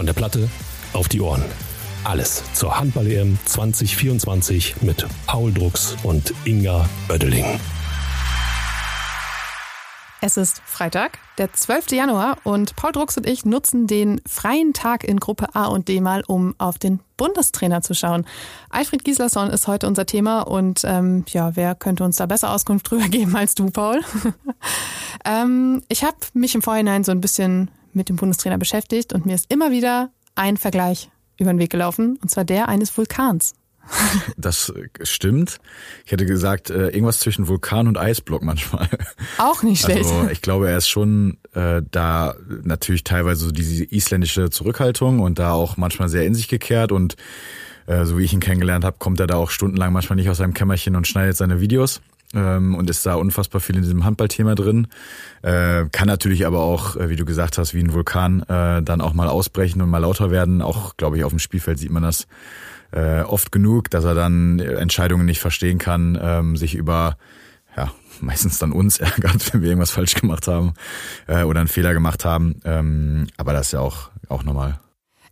Von der Platte auf die Ohren. Alles zur Handball-EM 2024 mit Paul Drucks und Inga Oeddeling. Es ist Freitag, der 12. Januar und Paul Drucks und ich nutzen den freien Tag in Gruppe A und D mal, um auf den Bundestrainer zu schauen. Alfred Gislason ist heute unser Thema und ähm, ja, wer könnte uns da besser Auskunft drüber geben als du, Paul? ähm, ich habe mich im Vorhinein so ein bisschen mit dem Bundestrainer beschäftigt und mir ist immer wieder ein Vergleich über den Weg gelaufen, und zwar der eines Vulkans. Das stimmt. Ich hätte gesagt, äh, irgendwas zwischen Vulkan und Eisblock manchmal. Auch nicht schlecht. Also ich glaube, er ist schon äh, da natürlich teilweise so diese isländische Zurückhaltung und da auch manchmal sehr in sich gekehrt und äh, so wie ich ihn kennengelernt habe, kommt er da auch stundenlang manchmal nicht aus seinem Kämmerchen und schneidet seine Videos und ist da unfassbar viel in diesem Handballthema drin. Äh, kann natürlich aber auch, äh, wie du gesagt hast, wie ein Vulkan äh, dann auch mal ausbrechen und mal lauter werden. Auch, glaube ich, auf dem Spielfeld sieht man das oft genug, dass er dann Entscheidungen nicht verstehen kann, ähm, sich über ja, meistens dann uns ärgert, wenn wir irgendwas falsch gemacht haben äh, oder einen Fehler gemacht haben. Ähm, aber das ist ja auch, auch normal.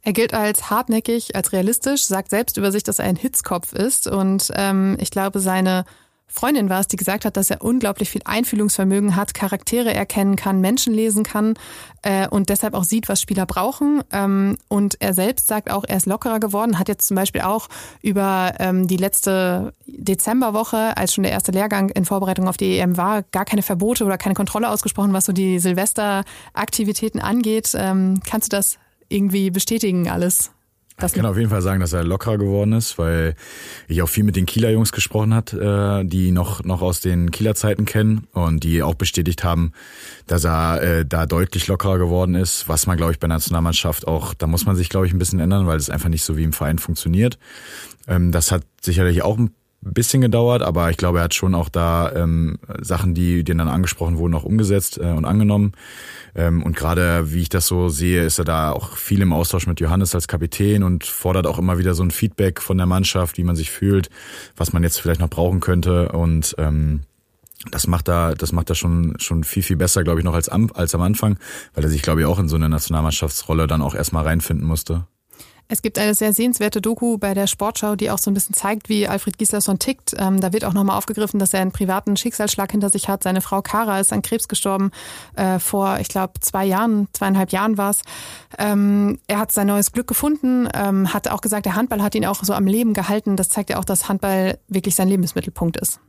Er gilt als hartnäckig, als realistisch, sagt selbst über sich, dass er ein Hitzkopf ist. Und ähm, ich glaube, seine Freundin war es, die gesagt hat, dass er unglaublich viel Einfühlungsvermögen hat, Charaktere erkennen kann, Menschen lesen kann äh, und deshalb auch sieht, was Spieler brauchen. Ähm, und er selbst sagt auch, er ist lockerer geworden, hat jetzt zum Beispiel auch über ähm, die letzte Dezemberwoche, als schon der erste Lehrgang in Vorbereitung auf die EM war, gar keine Verbote oder keine Kontrolle ausgesprochen, was so die Silvesteraktivitäten angeht. Ähm, kannst du das irgendwie bestätigen alles? Ich kann auf jeden Fall sagen, dass er lockerer geworden ist, weil ich auch viel mit den Kieler Jungs gesprochen hat, äh, die noch noch aus den Kieler Zeiten kennen und die auch bestätigt haben, dass er äh, da deutlich lockerer geworden ist, was man glaube ich bei der Nationalmannschaft auch, da muss man sich glaube ich ein bisschen ändern, weil es einfach nicht so wie im Verein funktioniert. Ähm, das hat sicherlich auch ein bisschen gedauert, aber ich glaube, er hat schon auch da ähm, Sachen, die denen dann angesprochen wurden, auch umgesetzt äh, und angenommen. Ähm, und gerade wie ich das so sehe, ist er da auch viel im Austausch mit Johannes als Kapitän und fordert auch immer wieder so ein Feedback von der Mannschaft, wie man sich fühlt, was man jetzt vielleicht noch brauchen könnte. Und ähm, das macht er, das macht er schon, schon viel, viel besser, glaube ich, noch als am, als am Anfang, weil er sich, glaube ich, auch in so eine Nationalmannschaftsrolle dann auch erstmal reinfinden musste. Es gibt eine sehr sehenswerte Doku bei der Sportschau, die auch so ein bisschen zeigt, wie Alfred Gislason tickt. Ähm, da wird auch nochmal aufgegriffen, dass er einen privaten Schicksalsschlag hinter sich hat. Seine Frau Kara ist an Krebs gestorben äh, vor, ich glaube, zwei Jahren, zweieinhalb Jahren war es. Ähm, er hat sein neues Glück gefunden, ähm, hat auch gesagt, der Handball hat ihn auch so am Leben gehalten. Das zeigt ja auch, dass Handball wirklich sein Lebensmittelpunkt ist.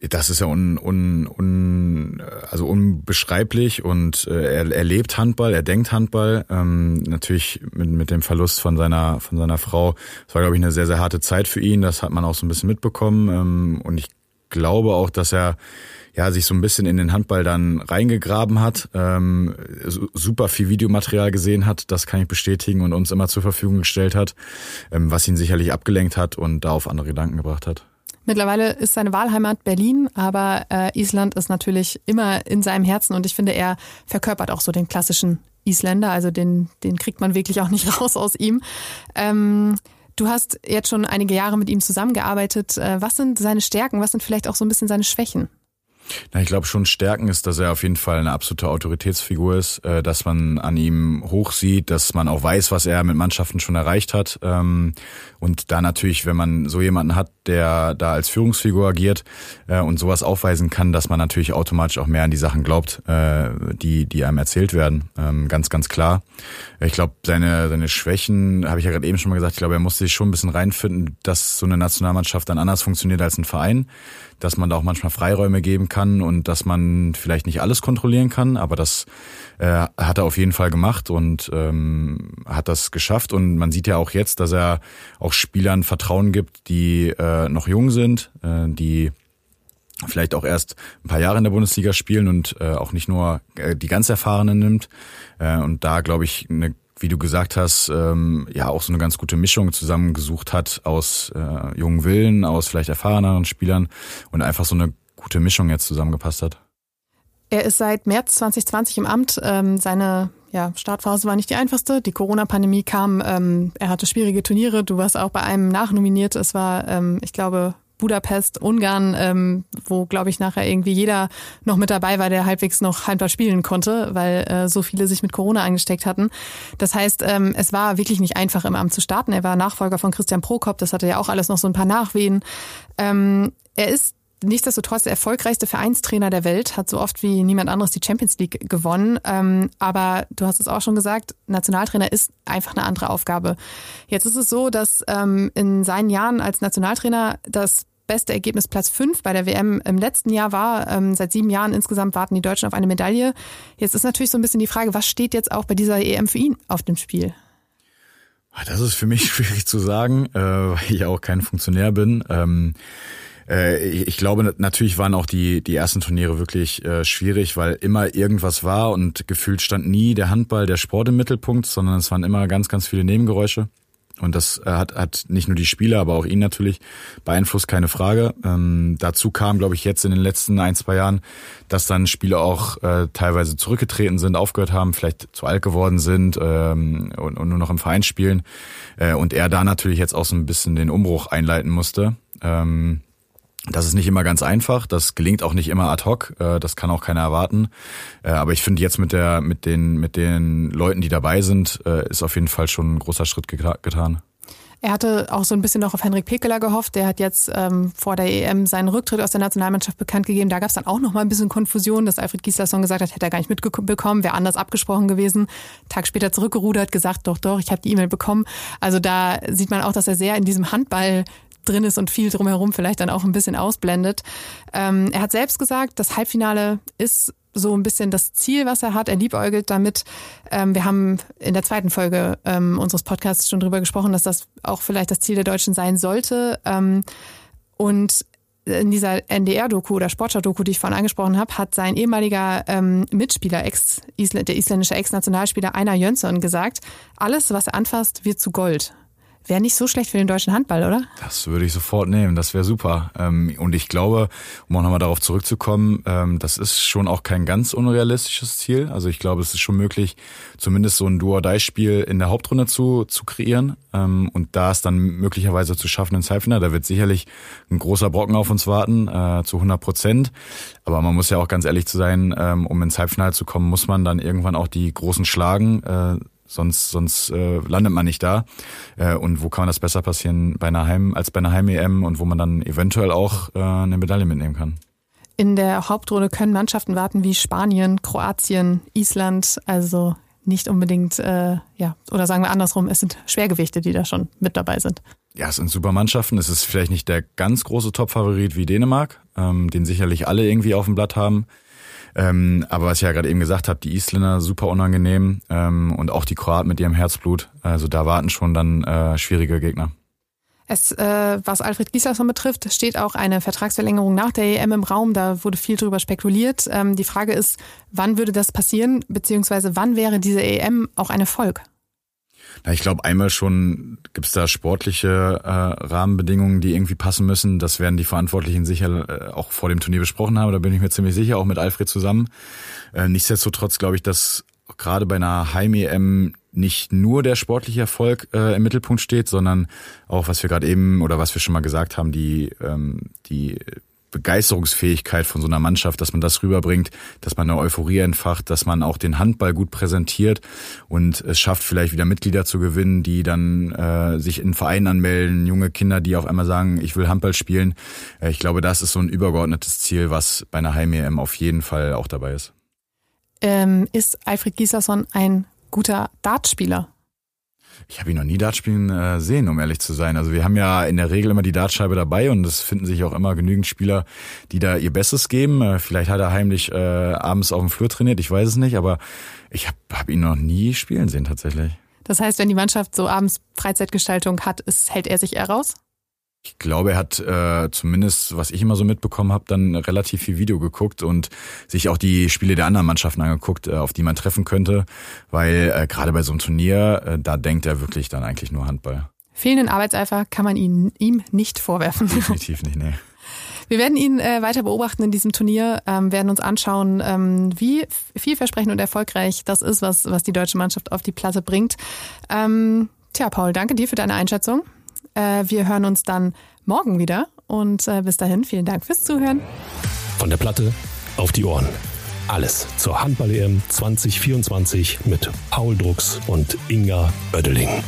Das ist ja un, un, un, also unbeschreiblich und äh, er, er lebt Handball, er denkt Handball. Ähm, natürlich mit, mit dem Verlust von seiner, von seiner Frau. Es war, glaube ich, eine sehr, sehr harte Zeit für ihn. Das hat man auch so ein bisschen mitbekommen. Ähm, und ich glaube auch, dass er ja, sich so ein bisschen in den Handball dann reingegraben hat, ähm, super viel Videomaterial gesehen hat, das kann ich bestätigen und uns immer zur Verfügung gestellt hat, ähm, was ihn sicherlich abgelenkt hat und da auf andere Gedanken gebracht hat. Mittlerweile ist seine Wahlheimat Berlin, aber äh, Island ist natürlich immer in seinem Herzen und ich finde, er verkörpert auch so den klassischen Isländer, also den, den kriegt man wirklich auch nicht raus aus ihm. Ähm, du hast jetzt schon einige Jahre mit ihm zusammengearbeitet. Äh, was sind seine Stärken? Was sind vielleicht auch so ein bisschen seine Schwächen? Na, ich glaube schon Stärken ist, dass er auf jeden Fall eine absolute Autoritätsfigur ist, äh, dass man an ihm hoch sieht, dass man auch weiß, was er mit Mannschaften schon erreicht hat. Ähm, und da natürlich, wenn man so jemanden hat, der da als Führungsfigur agiert äh, und sowas aufweisen kann, dass man natürlich automatisch auch mehr an die Sachen glaubt, äh, die, die einem erzählt werden. Ähm, ganz, ganz klar. Ich glaube, seine, seine Schwächen, habe ich ja gerade eben schon mal gesagt, ich glaube, er musste sich schon ein bisschen reinfinden, dass so eine Nationalmannschaft dann anders funktioniert als ein Verein dass man da auch manchmal Freiräume geben kann und dass man vielleicht nicht alles kontrollieren kann, aber das äh, hat er auf jeden Fall gemacht und ähm, hat das geschafft. Und man sieht ja auch jetzt, dass er auch Spielern Vertrauen gibt, die äh, noch jung sind, äh, die vielleicht auch erst ein paar Jahre in der Bundesliga spielen und äh, auch nicht nur äh, die ganz Erfahrenen nimmt. Äh, und da, glaube ich, eine wie du gesagt hast, ähm, ja auch so eine ganz gute Mischung zusammengesucht hat aus äh, jungen Willen, aus vielleicht erfahreneren Spielern und einfach so eine gute Mischung jetzt zusammengepasst hat. Er ist seit März 2020 im Amt. Ähm, seine ja, Startphase war nicht die einfachste. Die Corona-Pandemie kam. Ähm, er hatte schwierige Turniere. Du warst auch bei einem nachnominiert. Es war, ähm, ich glaube, Budapest, Ungarn, ähm, wo, glaube ich, nachher irgendwie jeder noch mit dabei war, der halbwegs noch Handball spielen konnte, weil äh, so viele sich mit Corona angesteckt hatten. Das heißt, ähm, es war wirklich nicht einfach, im Amt zu starten. Er war Nachfolger von Christian Prokop, das hatte ja auch alles noch so ein paar Nachwehen. Ähm, er ist nichtsdestotrotz der erfolgreichste Vereinstrainer der Welt, hat so oft wie niemand anderes die Champions League gewonnen. Ähm, aber du hast es auch schon gesagt, Nationaltrainer ist einfach eine andere Aufgabe. Jetzt ist es so, dass ähm, in seinen Jahren als Nationaltrainer das beste Ergebnis Platz 5 bei der WM im letzten Jahr war. Ähm, seit sieben Jahren insgesamt warten die Deutschen auf eine Medaille. Jetzt ist natürlich so ein bisschen die Frage, was steht jetzt auch bei dieser EM für ihn auf dem Spiel? Ah, das ist für mich schwierig zu sagen, äh, weil ich auch kein Funktionär bin. Ähm, äh, ich glaube, natürlich waren auch die, die ersten Turniere wirklich äh, schwierig, weil immer irgendwas war und gefühlt stand nie der Handball, der Sport im Mittelpunkt, sondern es waren immer ganz, ganz viele Nebengeräusche. Und das äh, hat, hat nicht nur die Spieler, aber auch ihn natürlich beeinflusst, keine Frage. Ähm, dazu kam, glaube ich, jetzt in den letzten ein, zwei Jahren, dass dann Spieler auch äh, teilweise zurückgetreten sind, aufgehört haben, vielleicht zu alt geworden sind ähm, und, und nur noch im Verein spielen. Äh, und er da natürlich jetzt auch so ein bisschen den Umbruch einleiten musste. Ähm, das ist nicht immer ganz einfach, das gelingt auch nicht immer ad hoc, äh, das kann auch keiner erwarten. Äh, aber ich finde jetzt mit der, mit den, mit den Leuten, die dabei sind, äh, ist auf jeden Fall schon ein großer Schritt getan. Er hatte auch so ein bisschen noch auf Henrik Pekeler gehofft. Der hat jetzt ähm, vor der EM seinen Rücktritt aus der Nationalmannschaft bekannt gegeben. Da gab es dann auch noch mal ein bisschen Konfusion, dass Alfred Gislason gesagt hat, hätte er gar nicht mitbekommen, wäre anders abgesprochen gewesen. Tag später zurückgerudert, gesagt, doch, doch, ich habe die E-Mail bekommen. Also da sieht man auch, dass er sehr in diesem Handball drin ist und viel drumherum vielleicht dann auch ein bisschen ausblendet. Ähm, er hat selbst gesagt, das Halbfinale ist so ein bisschen das Ziel, was er hat. Er liebäugelt damit. Ähm, wir haben in der zweiten Folge ähm, unseres Podcasts schon drüber gesprochen, dass das auch vielleicht das Ziel der Deutschen sein sollte. Ähm, und in dieser NDR-Doku oder Sportschau-Doku, die ich vorhin angesprochen habe, hat sein ehemaliger ähm, Mitspieler, Ex der isländische Ex-Nationalspieler Einar Jönsson gesagt, alles, was er anfasst, wird zu Gold. Wäre nicht so schlecht für den deutschen Handball, oder? Das würde ich sofort nehmen, das wäre super. Ähm, und ich glaube, um auch nochmal darauf zurückzukommen, ähm, das ist schon auch kein ganz unrealistisches Ziel. Also ich glaube, es ist schon möglich, zumindest so ein Duo-Dei-Spiel in der Hauptrunde zu, zu kreieren ähm, und da es dann möglicherweise zu schaffen ins Halbfinale. Da wird sicherlich ein großer Brocken auf uns warten, äh, zu 100 Prozent. Aber man muss ja auch ganz ehrlich zu sein, um ins Halbfinale zu kommen, muss man dann irgendwann auch die Großen schlagen äh, sonst sonst äh, landet man nicht da. Äh, und wo kann man das besser passieren bei einer Heim als bei einer Heim EM und wo man dann eventuell auch äh, eine Medaille mitnehmen kann. In der Hauptrunde können Mannschaften warten wie Spanien, Kroatien, Island, also nicht unbedingt, äh, ja, oder sagen wir andersrum, es sind Schwergewichte, die da schon mit dabei sind. Ja, es sind super Mannschaften. Es ist vielleicht nicht der ganz große Top-Favorit wie Dänemark, ähm, den sicherlich alle irgendwie auf dem Blatt haben. Ähm, aber was ich ja gerade eben gesagt habe, die Isländer super unangenehm ähm, und auch die Kroaten mit ihrem Herzblut. Also da warten schon dann äh, schwierige Gegner. Es, äh, was Alfred Gislason betrifft, steht auch eine Vertragsverlängerung nach der EM im Raum. Da wurde viel drüber spekuliert. Ähm, die Frage ist, wann würde das passieren, beziehungsweise wann wäre diese EM auch ein Erfolg? Na, ich glaube, einmal schon gibt's da sportliche äh, Rahmenbedingungen, die irgendwie passen müssen. Das werden die Verantwortlichen sicher äh, auch vor dem Turnier besprochen haben. Da bin ich mir ziemlich sicher, auch mit Alfred zusammen. Äh, nichtsdestotrotz glaube ich, dass gerade bei einer Heim-EM nicht nur der sportliche Erfolg äh, im Mittelpunkt steht, sondern auch, was wir gerade eben oder was wir schon mal gesagt haben, die, ähm, die Begeisterungsfähigkeit von so einer Mannschaft, dass man das rüberbringt, dass man eine Euphorie entfacht, dass man auch den Handball gut präsentiert und es schafft, vielleicht wieder Mitglieder zu gewinnen, die dann äh, sich in Vereinen anmelden, junge Kinder, die auf einmal sagen, ich will Handball spielen. Äh, ich glaube, das ist so ein übergeordnetes Ziel, was bei einer Heim-EM auf jeden Fall auch dabei ist. Ähm, ist Alfred Gislason ein guter Dartspieler? Ich habe ihn noch nie Dart spielen äh, sehen, um ehrlich zu sein. Also wir haben ja in der Regel immer die Dartscheibe dabei und es finden sich auch immer genügend Spieler, die da ihr Bestes geben. Äh, vielleicht hat er heimlich äh, abends auf dem Flur trainiert, ich weiß es nicht, aber ich habe hab ihn noch nie spielen sehen tatsächlich. Das heißt, wenn die Mannschaft so abends Freizeitgestaltung hat, ist, hält er sich eher raus? Ich glaube, er hat äh, zumindest, was ich immer so mitbekommen habe, dann relativ viel Video geguckt und sich auch die Spiele der anderen Mannschaften angeguckt, äh, auf die man treffen könnte, weil äh, gerade bei so einem Turnier, äh, da denkt er wirklich dann eigentlich nur Handball. Fehlenden Arbeitseifer kann man ihn, ihm nicht vorwerfen. Definitiv nicht, nee. Wir werden ihn äh, weiter beobachten in diesem Turnier, ähm, werden uns anschauen, ähm, wie vielversprechend und erfolgreich das ist, was, was die deutsche Mannschaft auf die Platte bringt. Ähm, tja, Paul, danke dir für deine Einschätzung. Äh, wir hören uns dann morgen wieder Und äh, bis dahin, vielen Dank fürs Zuhören. Von der Platte auf die Ohren. Alles zur Handball-EM 2024 mit Paul Drucks und Inga Oeddeling.